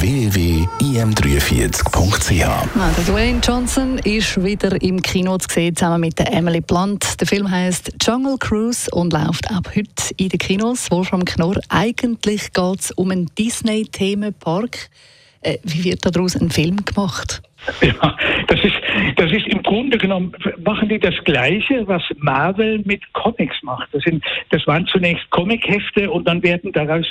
www.im43.ch also Dwayne Johnson ist wieder im Kino zu sehen, zusammen mit Emily Blunt. Der Film heißt Jungle Cruise und läuft ab heute in den Kinos. Wolfram Knorr, eigentlich geht es um einen Disney-Themenpark. Äh, wie wird daraus ein Film gemacht? Ja, das ist, das ist im Grunde genommen, machen die das Gleiche, was Marvel mit Comics macht. Das, sind, das waren zunächst Comichefte und dann werden daraus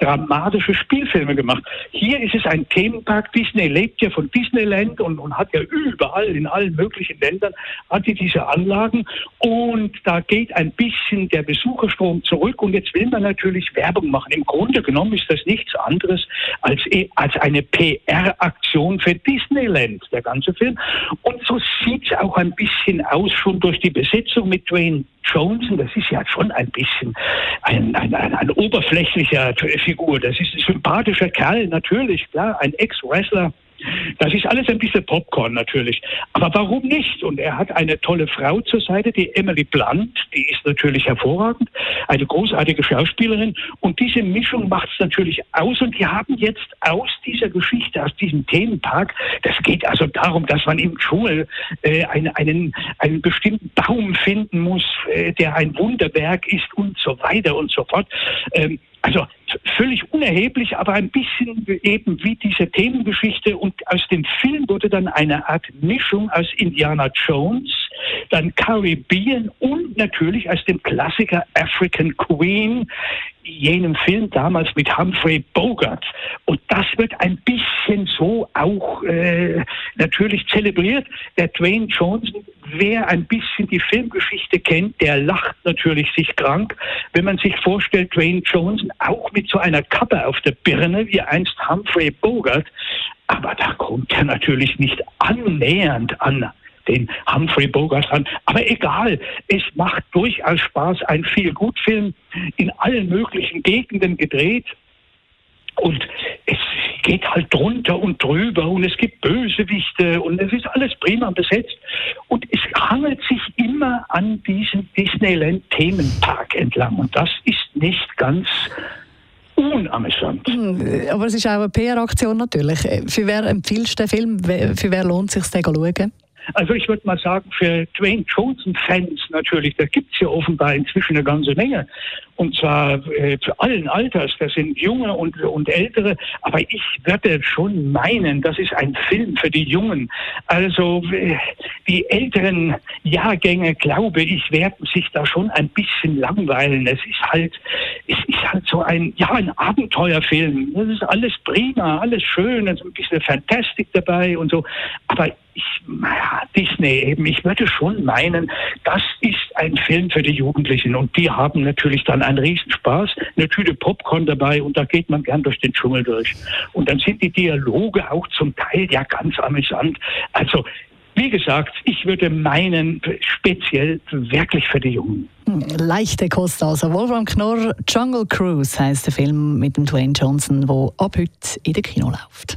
dramatische Spielfilme gemacht. Hier ist es ein Themenpark. Disney lebt ja von Disneyland und, und hat ja überall, in allen möglichen Ländern, hat die diese Anlagen und da geht ein bisschen der Besucherstrom zurück und jetzt will man natürlich Werbung machen. Im Grunde genommen ist das nichts anderes als, als eine PR-Aktion für Disneyland der ganze Film. Und so sieht es auch ein bisschen aus, schon durch die Besetzung mit Dwayne Johnson. Das ist ja schon ein bisschen ein, ein, ein, ein oberflächlicher Figur. Das ist ein sympathischer Kerl, natürlich, klar, ein Ex-Wrestler das ist alles ein bisschen Popcorn natürlich. Aber warum nicht? Und er hat eine tolle Frau zur Seite, die Emily Blunt, die ist natürlich hervorragend, eine großartige Schauspielerin. Und diese Mischung macht es natürlich aus. Und die haben jetzt aus dieser Geschichte, aus diesem Themenpark, das geht also darum, dass man im Dschungel äh, einen, einen, einen bestimmten Baum finden muss, äh, der ein Wunderwerk ist und so weiter und so fort. Ähm, also völlig unerheblich, aber ein bisschen eben wie diese Themengeschichte. Und aus dem Film wurde dann eine Art Mischung aus Indiana Jones, dann Caribbean und natürlich aus dem Klassiker African Queen, jenem Film damals mit Humphrey Bogart. Und das wird ein bisschen so auch äh, natürlich zelebriert. Der Dwayne Johnson, wer ein bisschen die Filmgeschichte kennt, der lacht natürlich sich krank, wenn man sich vorstellt, Dwayne Johnson auch mit so einer Kappe auf der Birne, wie einst Humphrey Bogart. Aber da kommt er natürlich nicht annähernd an den Humphrey Bogart an. Aber egal, es macht durchaus Spaß. Ein viel gut Film in allen möglichen Gegenden gedreht. Und es geht halt drunter und drüber und es gibt Bösewichte und es ist alles prima besetzt. Und es hangelt sich immer an diesem Disneyland-Themenpark entlang. Und das ist nicht ganz unamüsant. Hm, aber es ist auch eine PR-Aktion natürlich. Für wer empfiehlst du den Film? Für wer lohnt es sich, den zu schauen? Also ich würde mal sagen, für Dwayne Johnson-Fans natürlich, da gibt es ja offenbar inzwischen eine ganze Menge. Und zwar äh, zu allen Alters, das sind junge und, und ältere. Aber ich würde schon meinen, das ist ein Film für die Jungen. Also äh, die älteren Jahrgänge, glaube ich, werden sich da schon ein bisschen langweilen. Es ist halt, es ist halt so ein, ja, ein Abenteuerfilm. Das ist alles prima, alles schön, ist ein bisschen Fantastik dabei und so. Aber ich, naja, Disney eben, ich würde schon meinen, das ist ein Film für die Jugendlichen und die haben natürlich dann einen Riesenspaß, eine Tüte Popcorn dabei und da geht man gern durch den Dschungel durch. Und dann sind die Dialoge auch zum Teil ja ganz amüsant. Also wie gesagt, ich würde meinen, speziell wirklich für die Jungen. Hm, leichte Kost also. Wolfram Knorr, Jungle Cruise heißt der Film mit dem Dwayne Johnson, der ab heute in der Kino läuft.